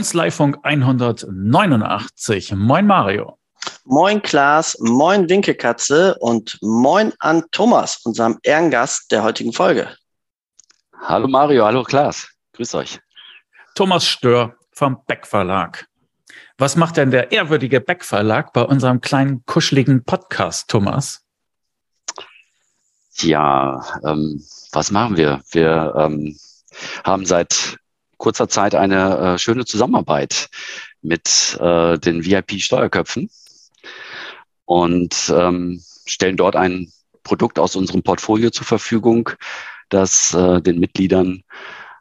Kanzleifunk 189. Moin Mario. Moin Klaas, moin Winkekatze und moin an Thomas, unserem Ehrengast der heutigen Folge. Hallo Mario, hallo Klaas, grüß euch. Thomas Stör vom Beck Verlag. Was macht denn der ehrwürdige Beck Verlag bei unserem kleinen kuscheligen Podcast, Thomas? Ja, ähm, was machen wir? Wir ähm, haben seit kurzer Zeit eine äh, schöne Zusammenarbeit mit äh, den VIP-Steuerköpfen und ähm, stellen dort ein Produkt aus unserem Portfolio zur Verfügung, das äh, den Mitgliedern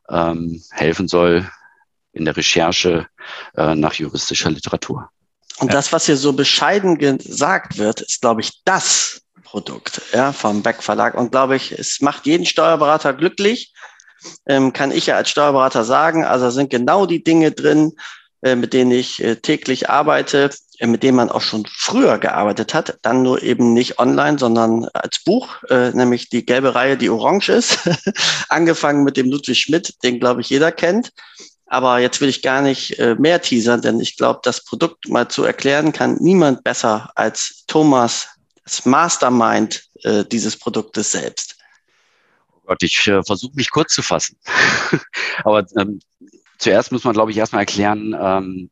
ähm, helfen soll in der Recherche äh, nach juristischer Literatur. Und das, was hier so bescheiden gesagt wird, ist, glaube ich, das Produkt ja, vom Beck Verlag. Und glaube ich, es macht jeden Steuerberater glücklich, ähm, kann ich ja als Steuerberater sagen. Also sind genau die Dinge drin, äh, mit denen ich äh, täglich arbeite, äh, mit denen man auch schon früher gearbeitet hat, dann nur eben nicht online, sondern als Buch, äh, nämlich die gelbe Reihe, die orange ist, angefangen mit dem Ludwig Schmidt, den glaube ich jeder kennt. Aber jetzt will ich gar nicht äh, mehr teasern, denn ich glaube, das Produkt mal zu erklären kann niemand besser als Thomas, das Mastermind äh, dieses Produktes selbst. Gott, ich äh, versuche mich kurz zu fassen. Aber ähm, zuerst muss man, glaube ich, erstmal erklären, ähm,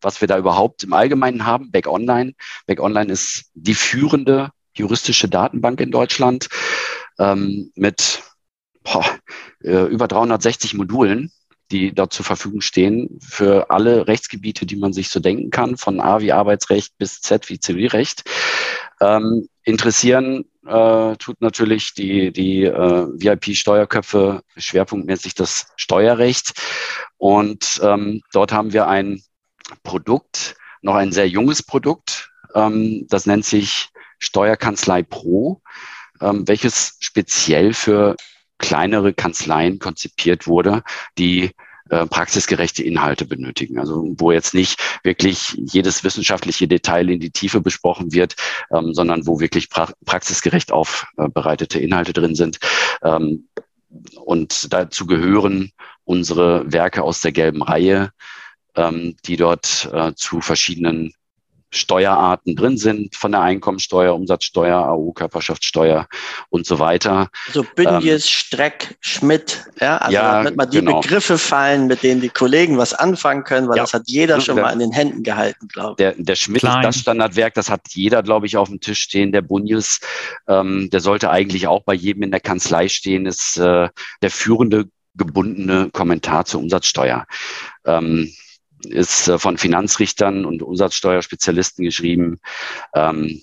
was wir da überhaupt im Allgemeinen haben. Back Online. Back Online ist die führende juristische Datenbank in Deutschland ähm, mit boah, äh, über 360 Modulen die dort zur Verfügung stehen für alle Rechtsgebiete, die man sich so denken kann, von A wie Arbeitsrecht bis Z wie Zivilrecht. Ähm, interessieren äh, tut natürlich die, die äh, VIP-Steuerköpfe schwerpunktmäßig das Steuerrecht. Und ähm, dort haben wir ein Produkt, noch ein sehr junges Produkt, ähm, das nennt sich Steuerkanzlei Pro, ähm, welches speziell für kleinere Kanzleien konzipiert wurde, die äh, praxisgerechte Inhalte benötigen. Also wo jetzt nicht wirklich jedes wissenschaftliche Detail in die Tiefe besprochen wird, ähm, sondern wo wirklich pra praxisgerecht aufbereitete Inhalte drin sind. Ähm, und dazu gehören unsere Werke aus der gelben Reihe, ähm, die dort äh, zu verschiedenen Steuerarten drin sind, von der Einkommensteuer, Umsatzsteuer, AU, Körperschaftssteuer und so weiter. So Bünjes, ähm, Streck, Schmidt, ja, also ja, damit mal die genau. Begriffe fallen, mit denen die Kollegen was anfangen können, weil ja. das hat jeder schon der, mal in den Händen gehalten, glaube ich. Der, der Schmidt Klein. ist das Standardwerk, das hat jeder, glaube ich, auf dem Tisch stehen. Der Bunjes, ähm, der sollte eigentlich auch bei jedem in der Kanzlei stehen, ist äh, der führende gebundene Kommentar zur Umsatzsteuer. Ähm, ist äh, von Finanzrichtern und Umsatzsteuerspezialisten geschrieben. Ähm,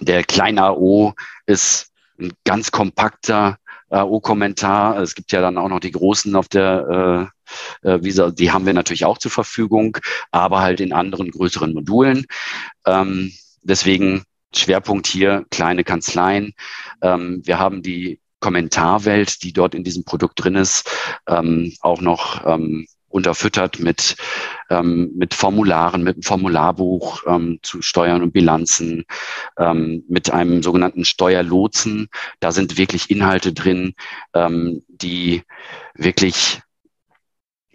der kleine AO ist ein ganz kompakter AO-Kommentar. Es gibt ja dann auch noch die großen auf der äh, äh Visa, die haben wir natürlich auch zur Verfügung, aber halt in anderen größeren Modulen. Ähm, deswegen Schwerpunkt hier kleine Kanzleien. Ähm, wir haben die Kommentarwelt, die dort in diesem Produkt drin ist, ähm, auch noch ähm, unterfüttert mit, ähm, mit Formularen, mit einem Formularbuch ähm, zu Steuern und Bilanzen, ähm, mit einem sogenannten Steuerlotsen. Da sind wirklich Inhalte drin, ähm, die wirklich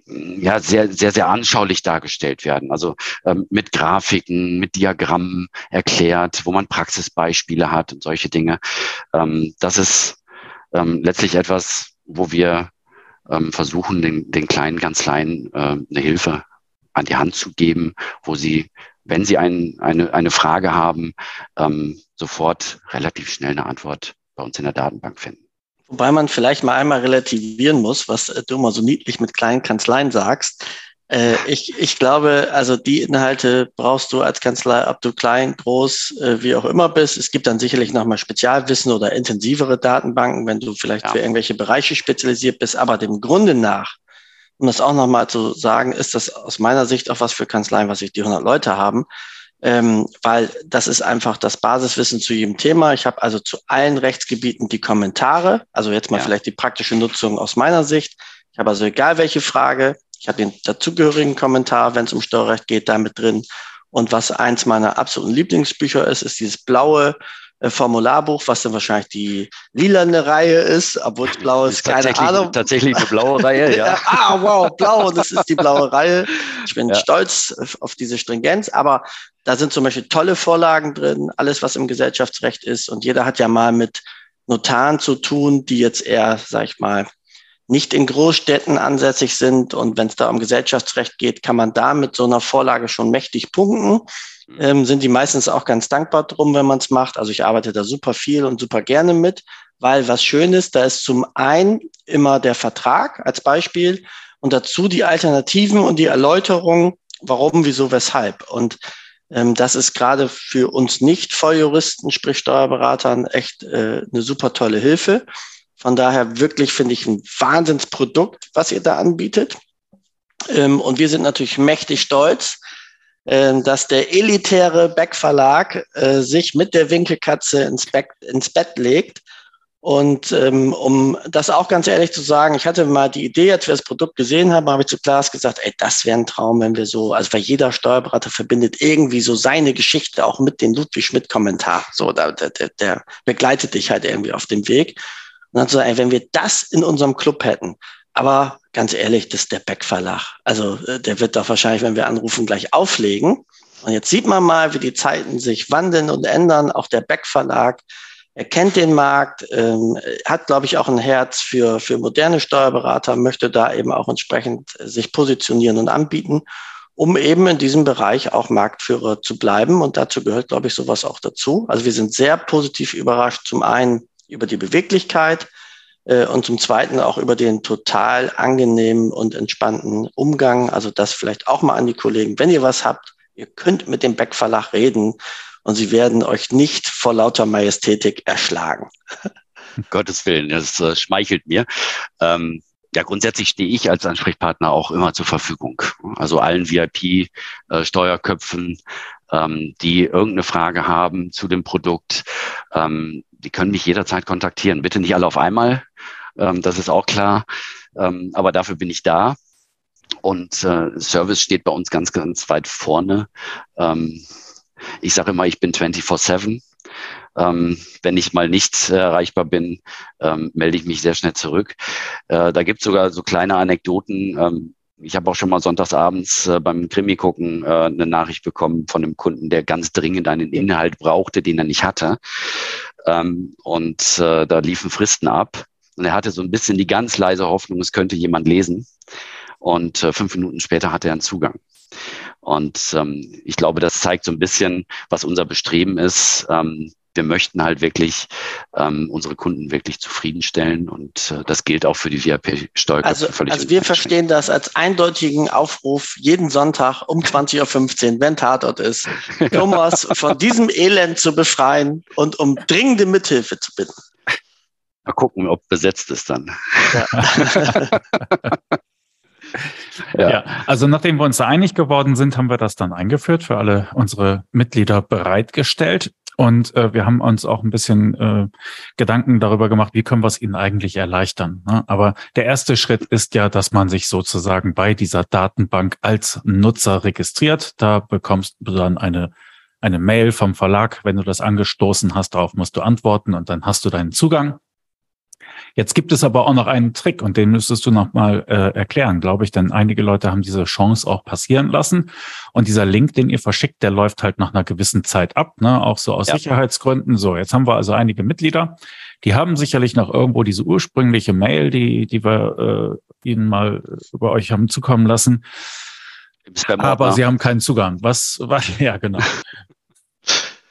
ja, sehr, sehr, sehr anschaulich dargestellt werden. Also ähm, mit Grafiken, mit Diagrammen erklärt, wo man Praxisbeispiele hat und solche Dinge. Ähm, das ist ähm, letztlich etwas, wo wir ähm, versuchen, den, den kleinen Kanzleien äh, eine Hilfe an die Hand zu geben, wo sie, wenn sie ein, eine, eine Frage haben, ähm, sofort relativ schnell eine Antwort bei uns in der Datenbank finden. Wobei man vielleicht mal einmal relativieren muss, was du immer so niedlich mit kleinen Kanzleien sagst. Äh, ich, ich glaube, also die Inhalte brauchst du als Kanzlei, ob du klein, groß, äh, wie auch immer bist. Es gibt dann sicherlich nochmal Spezialwissen oder intensivere Datenbanken, wenn du vielleicht ja. für irgendwelche Bereiche spezialisiert bist. Aber dem Grunde nach, um das auch nochmal zu sagen, ist das aus meiner Sicht auch was für Kanzleien, was sich die 100 Leute haben. Ähm, weil das ist einfach das Basiswissen zu jedem Thema. Ich habe also zu allen Rechtsgebieten die Kommentare, also jetzt mal ja. vielleicht die praktische Nutzung aus meiner Sicht. Ich habe also egal welche Frage, ich habe den dazugehörigen Kommentar, wenn es um Steuerrecht geht, damit drin. Und was eins meiner absoluten Lieblingsbücher ist, ist dieses blaue äh, Formularbuch, was dann wahrscheinlich die lilane Reihe ist, obwohl es blau ist, ist keine Ahnung. Tatsächlich eine blaue Reihe, ja. ah, wow, blau, das ist die blaue Reihe. Ich bin ja. stolz auf diese Stringenz, aber da sind zum Beispiel tolle Vorlagen drin, alles, was im Gesellschaftsrecht ist. Und jeder hat ja mal mit Notaren zu tun, die jetzt eher, sag ich mal, nicht in Großstädten ansässig sind. Und wenn es da um Gesellschaftsrecht geht, kann man da mit so einer Vorlage schon mächtig punkten. Mhm. Ähm, sind die meistens auch ganz dankbar drum, wenn man es macht. Also ich arbeite da super viel und super gerne mit, weil was schön ist, da ist zum einen immer der Vertrag als Beispiel und dazu die Alternativen und die Erläuterung, warum, wieso, weshalb. Und ähm, das ist gerade für uns nicht Volljuristen, sprich Steuerberatern, echt äh, eine super tolle Hilfe. Von daher wirklich finde ich ein Wahnsinnsprodukt, was ihr da anbietet. Ähm, und wir sind natürlich mächtig stolz, äh, dass der elitäre Beck Verlag äh, sich mit der Winkelkatze ins, Bett, ins Bett legt. Und ähm, um das auch ganz ehrlich zu sagen, ich hatte mal die Idee, als wir das Produkt gesehen haben, habe ich zu Klaas gesagt, ey, das wäre ein Traum, wenn wir so, also weil jeder Steuerberater verbindet irgendwie so seine Geschichte auch mit dem Ludwig Schmidt Kommentar. So, der, der, der begleitet dich halt irgendwie auf dem Weg. Und dann zu sagen, ey, wenn wir das in unserem Club hätten, aber ganz ehrlich, das ist der Beck Verlag. Also äh, der wird doch wahrscheinlich, wenn wir anrufen, gleich auflegen. Und jetzt sieht man mal, wie die Zeiten sich wandeln und ändern. Auch der Beck Verlag, er den Markt, ähm, hat, glaube ich, auch ein Herz für, für moderne Steuerberater, möchte da eben auch entsprechend sich positionieren und anbieten, um eben in diesem Bereich auch Marktführer zu bleiben. Und dazu gehört, glaube ich, sowas auch dazu. Also wir sind sehr positiv überrascht. Zum einen über die Beweglichkeit äh, und zum Zweiten auch über den total angenehmen und entspannten Umgang. Also das vielleicht auch mal an die Kollegen, wenn ihr was habt, ihr könnt mit dem Beck Verlag reden und sie werden euch nicht vor lauter Majestätik erschlagen. Um Gottes Willen, das äh, schmeichelt mir. Ähm ja, grundsätzlich stehe ich als Ansprechpartner auch immer zur Verfügung. Also allen VIP-Steuerköpfen, äh, ähm, die irgendeine Frage haben zu dem Produkt, ähm, die können mich jederzeit kontaktieren. Bitte nicht alle auf einmal, ähm, das ist auch klar. Ähm, aber dafür bin ich da. Und äh, Service steht bei uns ganz, ganz weit vorne. Ähm, ich sage immer, ich bin 24-7. Ähm, wenn ich mal nicht äh, erreichbar bin, ähm, melde ich mich sehr schnell zurück. Äh, da gibt es sogar so kleine Anekdoten. Ähm, ich habe auch schon mal sonntagsabends äh, beim Krimi gucken äh, eine Nachricht bekommen von einem Kunden, der ganz dringend einen Inhalt brauchte, den er nicht hatte. Ähm, und äh, da liefen Fristen ab. Und er hatte so ein bisschen die ganz leise Hoffnung, es könnte jemand lesen. Und äh, fünf Minuten später hatte er einen Zugang. Und ähm, ich glaube, das zeigt so ein bisschen, was unser Bestreben ist, ähm, wir möchten halt wirklich ähm, unsere Kunden wirklich zufriedenstellen und äh, das gilt auch für die VIP-Steuerköpfe also, völlig. Also wir verstehen das als eindeutigen Aufruf jeden Sonntag um 20.15 Uhr, wenn Tatort ist, Thomas von diesem Elend zu befreien und um dringende Mithilfe zu bitten. Mal gucken, ob besetzt ist dann. Ja. Ja. ja. also nachdem wir uns einig geworden sind, haben wir das dann eingeführt, für alle unsere Mitglieder bereitgestellt. Und äh, wir haben uns auch ein bisschen äh, Gedanken darüber gemacht, wie können wir es ihnen eigentlich erleichtern. Ne? Aber der erste Schritt ist ja, dass man sich sozusagen bei dieser Datenbank als Nutzer registriert. Da bekommst du dann eine eine Mail vom Verlag. Wenn du das angestoßen hast, darauf musst du antworten und dann hast du deinen Zugang. Jetzt gibt es aber auch noch einen Trick und den müsstest du noch mal äh, erklären, glaube ich, denn einige Leute haben diese Chance auch passieren lassen und dieser Link, den ihr verschickt, der läuft halt nach einer gewissen Zeit ab, ne? auch so aus ja. Sicherheitsgründen. So, jetzt haben wir also einige Mitglieder, die haben sicherlich noch irgendwo diese ursprüngliche Mail, die die wir äh, ihnen mal über euch haben zukommen lassen. Aber sie haben keinen Zugang. Was, was ja genau.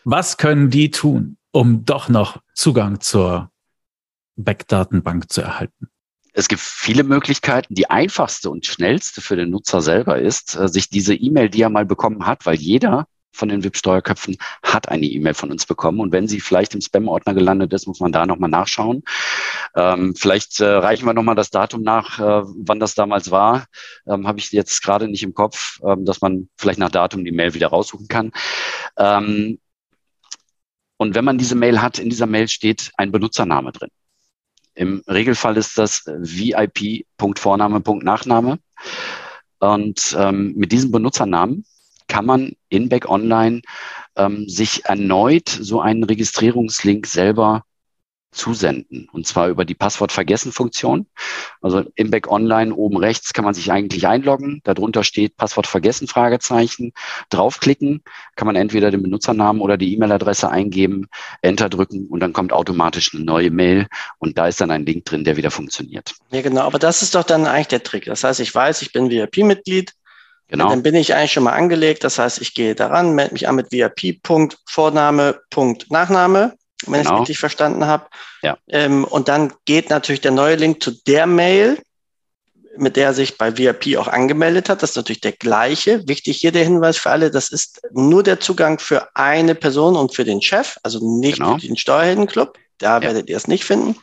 was können die tun, um doch noch Zugang zur Backdatenbank zu erhalten? Es gibt viele Möglichkeiten. Die einfachste und schnellste für den Nutzer selber ist, äh, sich diese E-Mail, die er mal bekommen hat, weil jeder von den VIP-Steuerköpfen hat eine E-Mail von uns bekommen. Und wenn sie vielleicht im Spam-Ordner gelandet ist, muss man da nochmal nachschauen. Ähm, vielleicht äh, reichen wir nochmal das Datum nach, äh, wann das damals war. Ähm, Habe ich jetzt gerade nicht im Kopf, ähm, dass man vielleicht nach Datum die Mail wieder raussuchen kann. Ähm, und wenn man diese Mail hat, in dieser Mail steht ein Benutzername drin. Im Regelfall ist das VIP.Vorname.Nachname. Und ähm, mit diesem Benutzernamen kann man in Back Online ähm, sich erneut so einen Registrierungslink selber zusenden. Und zwar über die Passwort-Vergessen-Funktion. Also im Back Online oben rechts kann man sich eigentlich einloggen. Darunter steht Passwort vergessen, Fragezeichen. Draufklicken, kann man entweder den Benutzernamen oder die E-Mail-Adresse eingeben, Enter drücken und dann kommt automatisch eine neue Mail und da ist dann ein Link drin, der wieder funktioniert. Ja, genau. Aber das ist doch dann eigentlich der Trick. Das heißt, ich weiß, ich bin VIP-Mitglied. Genau. Dann bin ich eigentlich schon mal angelegt. Das heißt, ich gehe daran, melde mich an mit VIP. Wenn genau. ich es richtig verstanden habe. Ja. Ähm, und dann geht natürlich der neue Link zu der Mail, mit der er sich bei VIP auch angemeldet hat. Das ist natürlich der gleiche. Wichtig hier der Hinweis für alle, das ist nur der Zugang für eine Person und für den Chef, also nicht genau. für den Steuerheldenclub. Da ja. werdet ihr es nicht finden.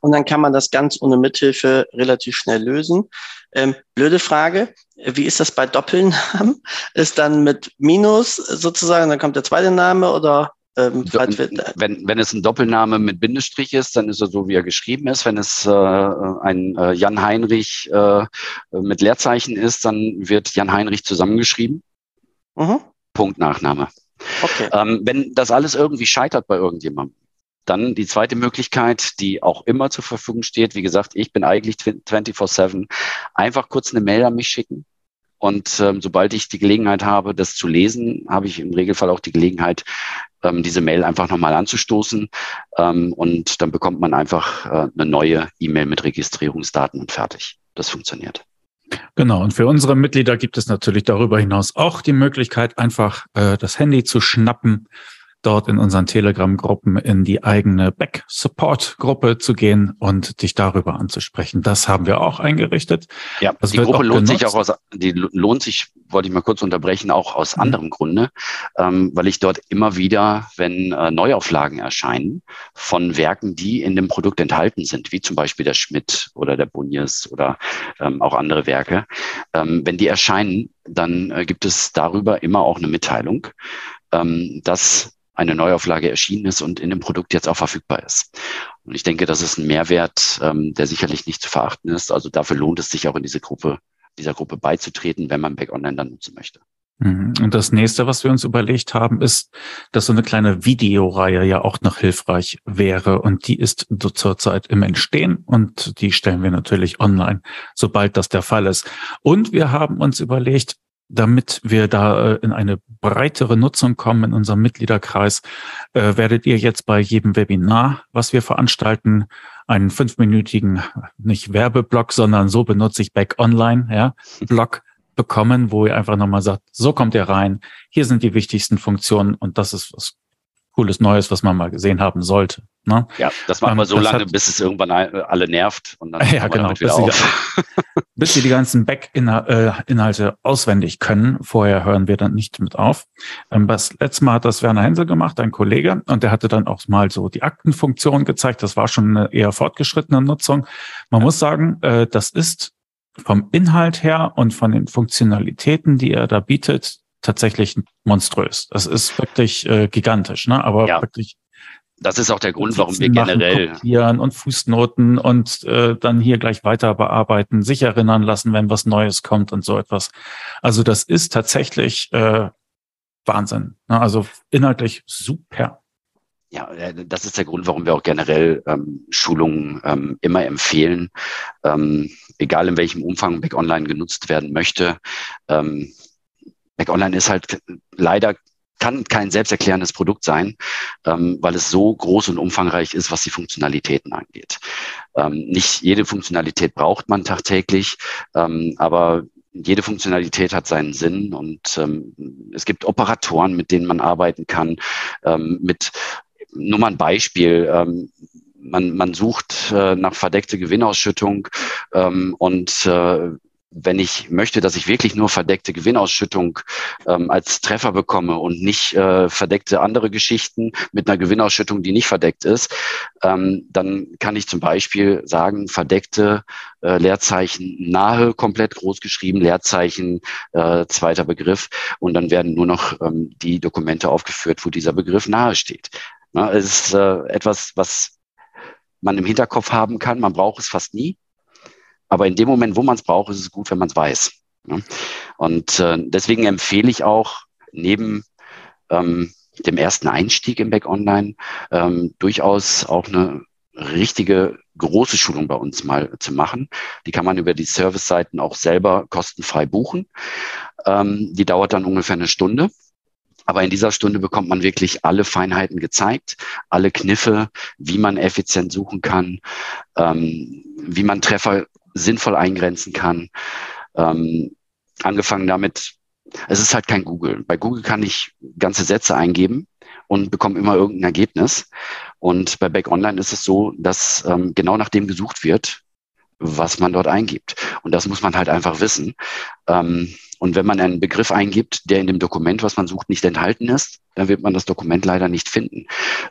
Und dann kann man das ganz ohne Mithilfe relativ schnell lösen. Ähm, blöde Frage, wie ist das bei Doppelnamen? Ist dann mit Minus sozusagen, dann kommt der zweite Name oder ähm, wenn, wenn es ein Doppelname mit Bindestrich ist, dann ist er so, wie er geschrieben ist. Wenn es äh, ein äh, Jan Heinrich äh, mit Leerzeichen ist, dann wird Jan Heinrich zusammengeschrieben. Mhm. Punkt Nachname. Okay. Ähm, wenn das alles irgendwie scheitert bei irgendjemandem, dann die zweite Möglichkeit, die auch immer zur Verfügung steht. Wie gesagt, ich bin eigentlich 24-7. Einfach kurz eine Mail an mich schicken. Und ähm, sobald ich die Gelegenheit habe, das zu lesen, habe ich im Regelfall auch die Gelegenheit, ähm, diese Mail einfach nochmal anzustoßen. Ähm, und dann bekommt man einfach äh, eine neue E-Mail mit Registrierungsdaten und fertig. Das funktioniert. Genau, und für unsere Mitglieder gibt es natürlich darüber hinaus auch die Möglichkeit, einfach äh, das Handy zu schnappen dort in unseren Telegram-Gruppen in die eigene Back-Support-Gruppe zu gehen und dich darüber anzusprechen. Das haben wir auch eingerichtet. Ja, das die Gruppe lohnt sich auch aus, die lohnt sich, wollte ich mal kurz unterbrechen, auch aus mhm. anderem Grunde, ähm, weil ich dort immer wieder, wenn äh, Neuauflagen erscheinen von Werken, die in dem Produkt enthalten sind, wie zum Beispiel der Schmidt oder der Bunjes oder ähm, auch andere Werke, ähm, wenn die erscheinen, dann äh, gibt es darüber immer auch eine Mitteilung, ähm, dass eine Neuauflage erschienen ist und in dem Produkt jetzt auch verfügbar ist. Und ich denke, das ist ein Mehrwert, ähm, der sicherlich nicht zu verachten ist. Also dafür lohnt es sich auch in diese Gruppe, dieser Gruppe beizutreten, wenn man Back Online dann nutzen möchte. Mhm. Und das nächste, was wir uns überlegt haben, ist, dass so eine kleine Videoreihe ja auch noch hilfreich wäre. Und die ist zurzeit im Entstehen und die stellen wir natürlich online, sobald das der Fall ist. Und wir haben uns überlegt, damit wir da äh, in eine breitere Nutzung kommen in unserem Mitgliederkreis, äh, werdet ihr jetzt bei jedem Webinar, was wir veranstalten, einen fünfminütigen, nicht Werbeblock, sondern so benutze ich Back Online, ja, Blog bekommen, wo ihr einfach nochmal sagt, so kommt ihr rein, hier sind die wichtigsten Funktionen und das ist was cooles Neues, was man mal gesehen haben sollte. Ne? Ja, das machen wir ähm, so lange, hat, bis es irgendwann alle nervt und dann ja, genau, bis. Sie, bis sie die ganzen Back-Inhalte äh, auswendig können. Vorher hören wir dann nicht mit auf. Ähm, das letzte Mal hat das Werner Hensel gemacht, ein Kollege, und der hatte dann auch mal so die Aktenfunktion gezeigt. Das war schon eine eher fortgeschrittene Nutzung. Man ja. muss sagen, äh, das ist vom Inhalt her und von den Funktionalitäten, die er da bietet, tatsächlich monströs. Das ist wirklich äh, gigantisch, ne? aber ja. wirklich. Das ist auch der Grund, warum wir generell kopieren und Fußnoten und äh, dann hier gleich weiter bearbeiten, sich erinnern lassen, wenn was Neues kommt und so etwas. Also das ist tatsächlich äh, Wahnsinn. Ne? Also inhaltlich super. Ja, äh, das ist der Grund, warum wir auch generell ähm, Schulungen ähm, immer empfehlen, ähm, egal in welchem Umfang Back Online genutzt werden möchte. Ähm, Mac Online ist halt leider kann kein selbsterklärendes Produkt sein, ähm, weil es so groß und umfangreich ist, was die Funktionalitäten angeht. Ähm, nicht jede Funktionalität braucht man tagtäglich, ähm, aber jede Funktionalität hat seinen Sinn und ähm, es gibt Operatoren, mit denen man arbeiten kann. Ähm, mit nur mal ein Beispiel. Ähm, man, man sucht äh, nach verdeckte Gewinnausschüttung ähm, und äh, wenn ich möchte, dass ich wirklich nur verdeckte Gewinnausschüttung ähm, als Treffer bekomme und nicht äh, verdeckte andere Geschichten mit einer Gewinnausschüttung, die nicht verdeckt ist, ähm, dann kann ich zum Beispiel sagen, verdeckte äh, Leerzeichen nahe, komplett groß geschrieben, Leerzeichen, äh, zweiter Begriff und dann werden nur noch ähm, die Dokumente aufgeführt, wo dieser Begriff nahe steht. Na, es ist äh, etwas, was man im Hinterkopf haben kann. Man braucht es fast nie. Aber in dem Moment, wo man es braucht, ist es gut, wenn man es weiß. Und äh, deswegen empfehle ich auch neben ähm, dem ersten Einstieg im Back Online ähm, durchaus auch eine richtige große Schulung bei uns mal zu machen. Die kann man über die Service-Seiten auch selber kostenfrei buchen. Ähm, die dauert dann ungefähr eine Stunde. Aber in dieser Stunde bekommt man wirklich alle Feinheiten gezeigt, alle Kniffe, wie man effizient suchen kann, ähm, wie man Treffer sinnvoll eingrenzen kann. Ähm, angefangen damit, es ist halt kein Google. Bei Google kann ich ganze Sätze eingeben und bekomme immer irgendein Ergebnis. Und bei Back Online ist es so, dass ähm, genau nach dem gesucht wird, was man dort eingibt. Und das muss man halt einfach wissen. Ähm, und wenn man einen Begriff eingibt, der in dem Dokument, was man sucht, nicht enthalten ist, dann wird man das Dokument leider nicht finden.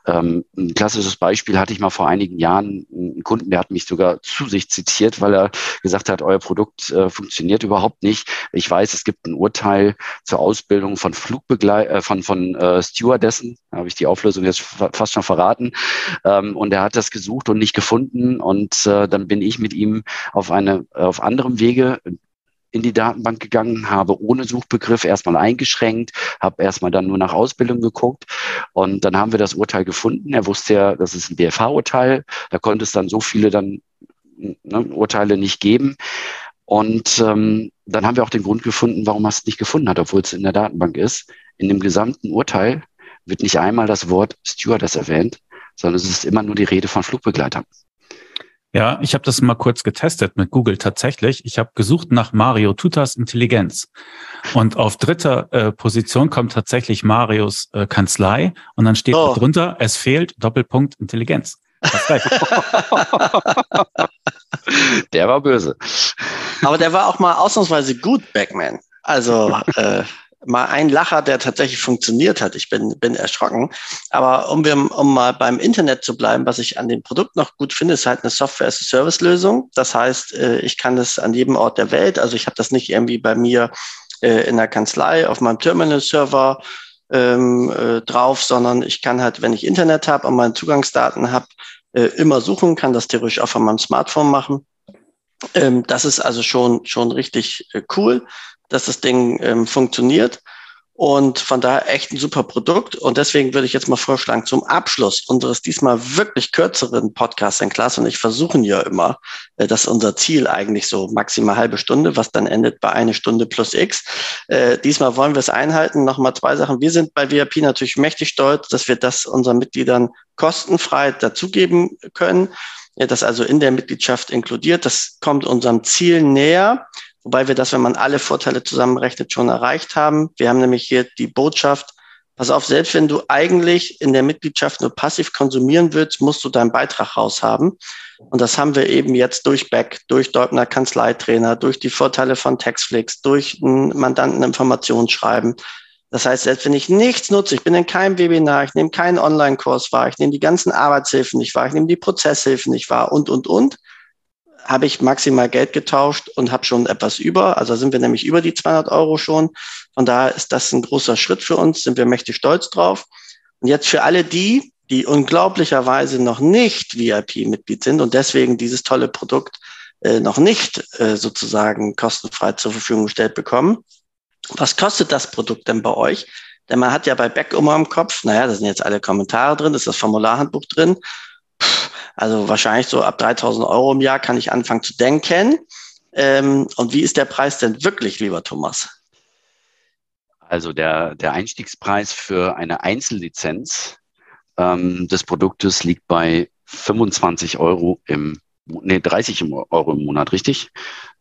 Ähm, ein klassisches Beispiel hatte ich mal vor einigen Jahren. Einen Kunden, der hat mich sogar zu sich zitiert, weil er gesagt hat, euer Produkt äh, funktioniert überhaupt nicht. Ich weiß, es gibt ein Urteil zur Ausbildung von Flugbegleit äh, von, von äh, Stewardessen. Da habe ich die Auflösung jetzt fast schon verraten. Ähm, und er hat das gesucht und nicht gefunden. Und äh, dann bin ich mit ihm auf eine auf anderem Wege in die Datenbank gegangen, habe ohne Suchbegriff erstmal eingeschränkt, habe erstmal dann nur nach Ausbildung geguckt und dann haben wir das Urteil gefunden. Er wusste ja, das ist ein BFH-Urteil, da konnte es dann so viele dann ne, Urteile nicht geben. Und ähm, dann haben wir auch den Grund gefunden, warum er es nicht gefunden hat, obwohl es in der Datenbank ist. In dem gesamten Urteil wird nicht einmal das Wort Stewardess erwähnt, sondern es ist immer nur die Rede von Flugbegleitern. Ja, ich habe das mal kurz getestet mit Google tatsächlich. Ich habe gesucht nach Mario Tutas Intelligenz. Und auf dritter äh, Position kommt tatsächlich Marios äh, Kanzlei und dann steht oh. drunter, es fehlt Doppelpunkt Intelligenz. der war böse. Aber der war auch mal ausnahmsweise gut, Backman. Also äh, mal ein Lacher, der tatsächlich funktioniert hat. Ich bin, bin erschrocken. Aber um, wir, um mal beim Internet zu bleiben, was ich an dem Produkt noch gut finde, ist halt eine Software-as-a-Service-Lösung. Das heißt, äh, ich kann das an jedem Ort der Welt, also ich habe das nicht irgendwie bei mir äh, in der Kanzlei auf meinem Terminal-Server ähm, äh, drauf, sondern ich kann halt, wenn ich Internet habe und meine Zugangsdaten habe, äh, immer suchen, kann das theoretisch auch von meinem Smartphone machen. Ähm, das ist also schon, schon richtig äh, cool dass das Ding ähm, funktioniert. Und von daher echt ein super Produkt. Und deswegen würde ich jetzt mal vorschlagen, zum Abschluss unseres diesmal wirklich kürzeren Podcasts in Klasse, und ich versuchen ja immer, äh, das ist unser Ziel eigentlich so maximal halbe Stunde, was dann endet bei eine Stunde plus X. Äh, diesmal wollen wir es einhalten. Nochmal zwei Sachen. Wir sind bei VIP natürlich mächtig stolz, dass wir das unseren Mitgliedern kostenfrei dazugeben können. Das also in der Mitgliedschaft inkludiert. Das kommt unserem Ziel näher. Wobei wir das, wenn man alle Vorteile zusammenrechnet, schon erreicht haben. Wir haben nämlich hier die Botschaft, pass auf, selbst wenn du eigentlich in der Mitgliedschaft nur passiv konsumieren willst, musst du deinen Beitrag raushaben. Und das haben wir eben jetzt durch Beck, durch Deutner Kanzleitrainer, durch die Vorteile von Taxflix, durch ein Mandanteninformationsschreiben. Das heißt, selbst wenn ich nichts nutze, ich bin in keinem Webinar, ich nehme keinen Online-Kurs wahr, ich nehme die ganzen Arbeitshilfen nicht wahr, ich nehme die Prozesshilfen nicht wahr und, und, und, habe ich maximal Geld getauscht und habe schon etwas über. Also sind wir nämlich über die 200 Euro schon. Von daher ist das ein großer Schritt für uns, sind wir mächtig stolz drauf. Und jetzt für alle die, die unglaublicherweise noch nicht VIP-Mitglied sind und deswegen dieses tolle Produkt äh, noch nicht äh, sozusagen kostenfrei zur Verfügung gestellt bekommen. Was kostet das Produkt denn bei euch? Denn man hat ja bei Beck immer im Kopf, naja, da sind jetzt alle Kommentare drin, ist das Formularhandbuch drin. Also wahrscheinlich so ab 3000 Euro im Jahr kann ich anfangen zu denken. Ähm, und wie ist der Preis denn wirklich, lieber Thomas? Also der, der Einstiegspreis für eine Einzellizenz ähm, des Produktes liegt bei 25 Euro im, nee, 30 Euro im Monat, richtig?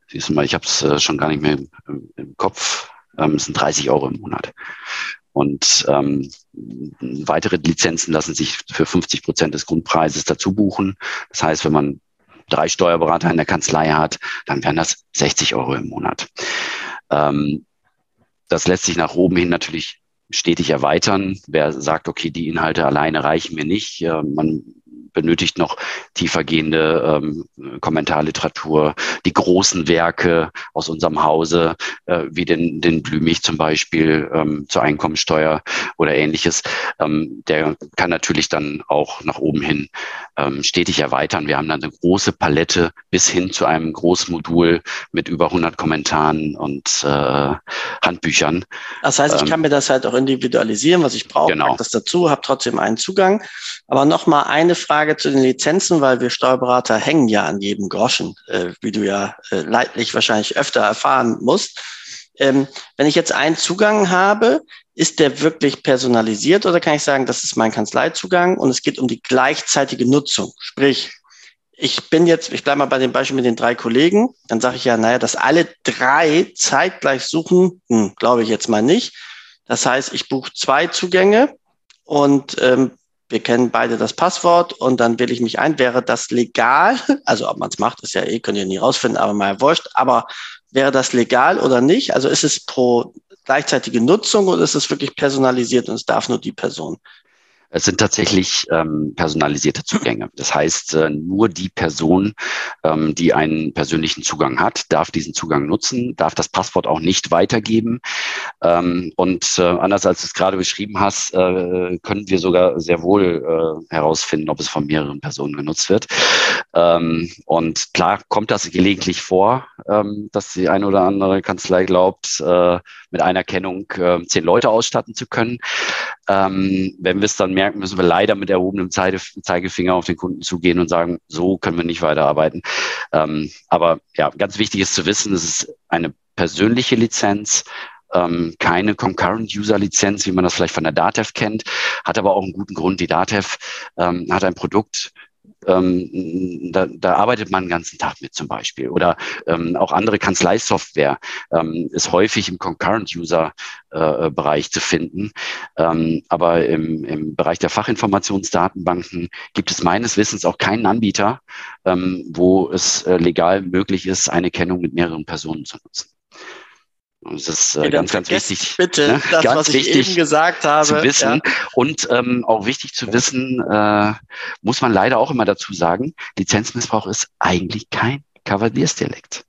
Siehst du mal, ich habe es äh, schon gar nicht mehr im, im Kopf. Ähm, es sind 30 Euro im Monat. Und ähm, weitere Lizenzen lassen sich für 50 Prozent des Grundpreises dazu buchen. Das heißt, wenn man drei Steuerberater in der Kanzlei hat, dann wären das 60 Euro im Monat. Ähm, das lässt sich nach oben hin natürlich stetig erweitern. Wer sagt, okay, die Inhalte alleine reichen mir nicht, man benötigt noch tiefergehende ähm, Kommentarliteratur, die großen Werke aus unserem Hause, äh, wie den, den Blümich zum Beispiel ähm, zur Einkommensteuer oder ähnliches. Ähm, der kann natürlich dann auch nach oben hin ähm, stetig erweitern. Wir haben dann eine große Palette bis hin zu einem Großmodul mit über 100 Kommentaren und äh, Handbüchern. Das heißt, ich ähm, kann mir das halt auch individualisieren, was ich brauche, genau. das dazu, habe trotzdem einen Zugang. Aber nochmal eine Frage zu den Lizenzen, weil wir Steuerberater hängen ja an jedem Groschen, äh, wie du ja äh, leidlich wahrscheinlich öfter erfahren musst. Ähm, wenn ich jetzt einen Zugang habe, ist der wirklich personalisiert oder kann ich sagen, das ist mein Kanzleizugang und es geht um die gleichzeitige Nutzung? Sprich, ich bin jetzt, ich bleibe mal bei dem Beispiel mit den drei Kollegen, dann sage ich ja, naja, dass alle drei zeitgleich suchen, hm, glaube ich jetzt mal nicht. Das heißt, ich buche zwei Zugänge und ähm, wir kennen beide das Passwort und dann wähle ich mich ein. Wäre das legal? Also ob man es macht, ist ja eh, könnt ihr nie rausfinden, aber mal wurscht. Aber wäre das legal oder nicht? Also ist es pro gleichzeitige Nutzung oder ist es wirklich personalisiert und es darf nur die Person? Es sind tatsächlich ähm, personalisierte Zugänge. Das heißt, äh, nur die Person, ähm, die einen persönlichen Zugang hat, darf diesen Zugang nutzen, darf das Passwort auch nicht weitergeben. Ähm, und äh, anders als du es gerade beschrieben hast, äh, können wir sogar sehr wohl äh, herausfinden, ob es von mehreren Personen genutzt wird. Ähm, und klar kommt das gelegentlich vor, ähm, dass die eine oder andere Kanzlei glaubt, äh, mit einer Kennung äh, zehn Leute ausstatten zu können. Ähm, wenn wir es dann merken, müssen wir leider mit erhobenem Zeigefinger auf den Kunden zugehen und sagen, so können wir nicht weiterarbeiten. Ähm, aber ja, ganz wichtig ist zu wissen, es ist eine persönliche Lizenz, ähm, keine Concurrent-User-Lizenz, wie man das vielleicht von der DATEV kennt, hat aber auch einen guten Grund. Die DATEV ähm, hat ein Produkt ähm, da, da arbeitet man den ganzen Tag mit zum Beispiel. Oder ähm, auch andere Kanzleisoftware ähm, ist häufig im Concurrent-User-Bereich äh, zu finden. Ähm, aber im, im Bereich der Fachinformationsdatenbanken gibt es meines Wissens auch keinen Anbieter, ähm, wo es äh, legal möglich ist, eine Kennung mit mehreren Personen zu nutzen. Das ist äh, ganz, ganz wichtig. Bitte, ne? das, ganz was wichtig ich eben gesagt habe. Zu wissen. Ja. Und ähm, auch wichtig zu wissen, äh, muss man leider auch immer dazu sagen, Lizenzmissbrauch ist eigentlich kein Kavaliersdialekt.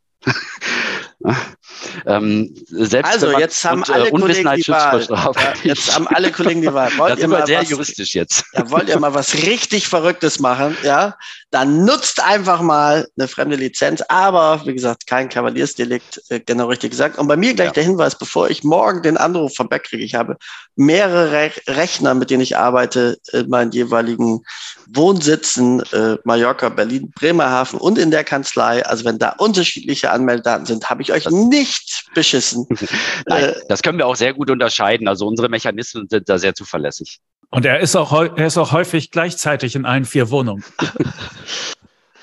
Ähm, also jetzt haben und, äh, alle Kollegen die Wahl. Ja, jetzt haben alle Kollegen die Wahl. Wollt das ihr mal sehr was, juristisch jetzt. Ja, wollt ihr mal was richtig Verrücktes machen? Ja, dann nutzt einfach mal eine fremde Lizenz. Aber wie gesagt, kein Kavaliersdelikt, äh, genau richtig gesagt. Und bei mir gleich ja. der Hinweis, bevor ich morgen den Anruf vom Beck kriege. Ich habe mehrere Re Rechner, mit denen ich arbeite, in meinen jeweiligen Wohnsitzen, äh, Mallorca, Berlin, Bremerhaven und in der Kanzlei. Also wenn da unterschiedliche Anmeldedaten sind, habe ich euch das nicht beschissen. Nein, äh, das können wir auch sehr gut unterscheiden. Also unsere Mechanismen sind da sehr zuverlässig. Und er ist auch, er ist auch häufig gleichzeitig in allen vier Wohnungen.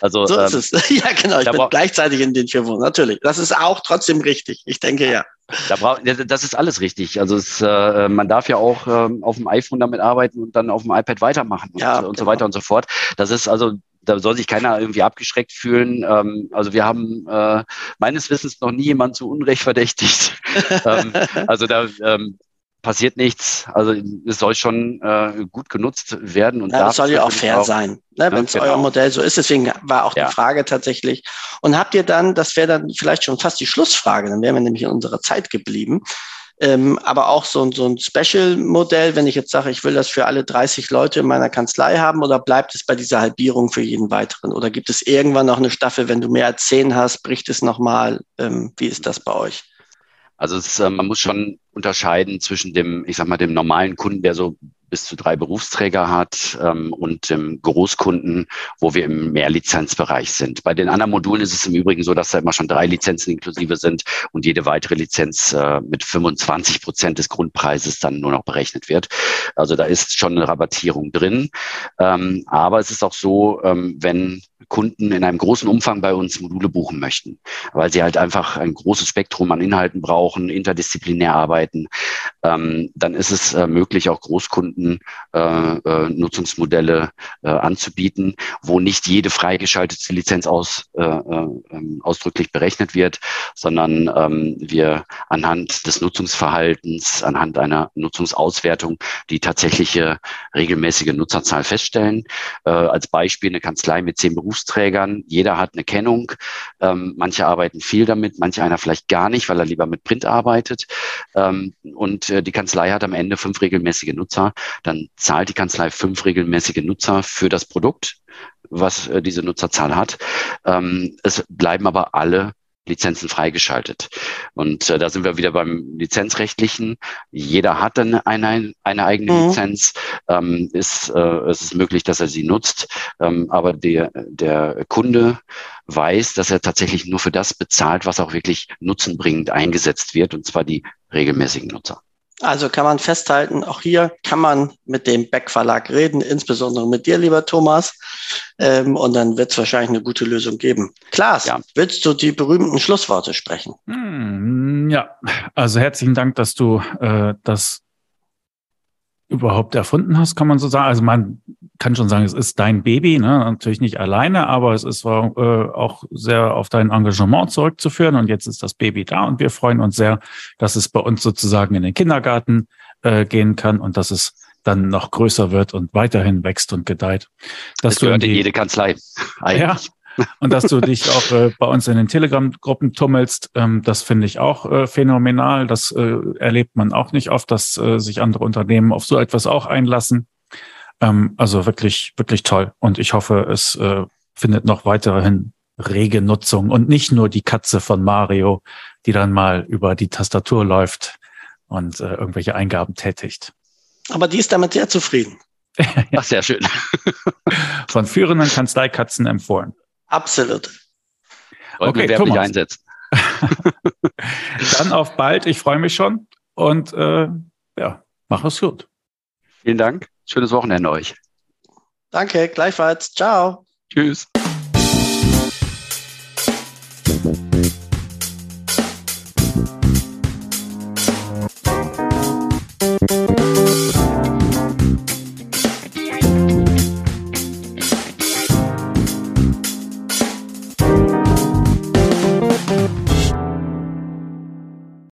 Also, so ist ähm, es. Ja, genau. Ich bin gleichzeitig in den vier Wohnungen. Natürlich. Das ist auch trotzdem richtig. Ich denke ja. Da brauch, das ist alles richtig. Also es, äh, man darf ja auch äh, auf dem iPhone damit arbeiten und dann auf dem iPad weitermachen und, ja, und genau. so weiter und so fort. Das ist also da soll sich keiner irgendwie abgeschreckt fühlen. Ähm, also wir haben äh, meines Wissens noch nie jemand zu Unrecht verdächtigt. ähm, also da ähm, passiert nichts. Also es soll schon äh, gut genutzt werden. Und ja, das soll ja auch fair auch, sein, ne, wenn es genau. euer Modell so ist. Deswegen war auch ja. die Frage tatsächlich. Und habt ihr dann, das wäre dann vielleicht schon fast die Schlussfrage, dann wären wir nämlich in unserer Zeit geblieben. Ähm, aber auch so, so ein Special-Modell, wenn ich jetzt sage, ich will das für alle 30 Leute in meiner Kanzlei haben, oder bleibt es bei dieser Halbierung für jeden weiteren? Oder gibt es irgendwann noch eine Staffel, wenn du mehr als 10 hast, bricht es nochmal? Ähm, wie ist das bei euch? Also es, äh, man muss schon unterscheiden zwischen dem, ich sag mal, dem normalen Kunden, der so bis zu drei Berufsträger hat ähm, und dem Großkunden, wo wir im Mehrlizenzbereich sind. Bei den anderen Modulen ist es im Übrigen so, dass da immer schon drei Lizenzen inklusive sind und jede weitere Lizenz äh, mit 25 Prozent des Grundpreises dann nur noch berechnet wird. Also da ist schon eine Rabattierung drin. Ähm, aber es ist auch so, ähm, wenn Kunden in einem großen Umfang bei uns Module buchen möchten, weil sie halt einfach ein großes Spektrum an Inhalten brauchen, interdisziplinär arbeiten, ähm, dann ist es äh, möglich, auch Großkunden äh, äh, Nutzungsmodelle äh, anzubieten, wo nicht jede freigeschaltete Lizenz aus, äh, äh, ähm, ausdrücklich berechnet wird, sondern ähm, wir anhand des Nutzungsverhaltens, anhand einer Nutzungsauswertung die tatsächliche regelmäßige Nutzerzahl feststellen. als Beispiel eine Kanzlei mit zehn Berufs Handbuchsträgern. Jeder hat eine Kennung. Ähm, manche arbeiten viel damit, manche einer vielleicht gar nicht, weil er lieber mit Print arbeitet. Ähm, und äh, die Kanzlei hat am Ende fünf regelmäßige Nutzer. Dann zahlt die Kanzlei fünf regelmäßige Nutzer für das Produkt, was äh, diese Nutzerzahl hat. Ähm, es bleiben aber alle Lizenzen freigeschaltet. Und äh, da sind wir wieder beim Lizenzrechtlichen. Jeder hat dann eine, eine eigene mhm. Lizenz. Ähm, ist, äh, es ist möglich, dass er sie nutzt. Ähm, aber der, der Kunde weiß, dass er tatsächlich nur für das bezahlt, was auch wirklich nutzenbringend eingesetzt wird, und zwar die regelmäßigen Nutzer. Also kann man festhalten, auch hier kann man mit dem Beck Verlag reden, insbesondere mit dir, lieber Thomas. Ähm, und dann wird es wahrscheinlich eine gute Lösung geben. Klaas, ja. willst du die berühmten Schlussworte sprechen? Hm, ja, also herzlichen Dank, dass du äh, das überhaupt erfunden hast, kann man so sagen. Also man kann schon sagen, es ist dein Baby, ne? natürlich nicht alleine, aber es ist äh, auch sehr auf dein Engagement zurückzuführen. Und jetzt ist das Baby da und wir freuen uns sehr, dass es bei uns sozusagen in den Kindergarten äh, gehen kann und dass es dann noch größer wird und weiterhin wächst und gedeiht. Dass das gehört in, jede Kanzlei. Eigentlich. Ja, und dass du dich auch äh, bei uns in den Telegram-Gruppen tummelst, ähm, das finde ich auch äh, phänomenal. Das äh, erlebt man auch nicht oft, dass äh, sich andere Unternehmen auf so etwas auch einlassen. Ähm, also wirklich, wirklich toll. Und ich hoffe, es äh, findet noch weiterhin rege Nutzung und nicht nur die Katze von Mario, die dann mal über die Tastatur läuft und äh, irgendwelche Eingaben tätigt. Aber die ist damit sehr zufrieden. Ach, sehr schön. Von führenden Kanzleikatzen empfohlen. Absolut. Wollen okay, wir Thomas. einsetzen. Dann auf bald. Ich freue mich schon. Und äh, ja, mach es gut. Vielen Dank. Schönes Wochenende euch. Danke, gleichfalls. Ciao. Tschüss.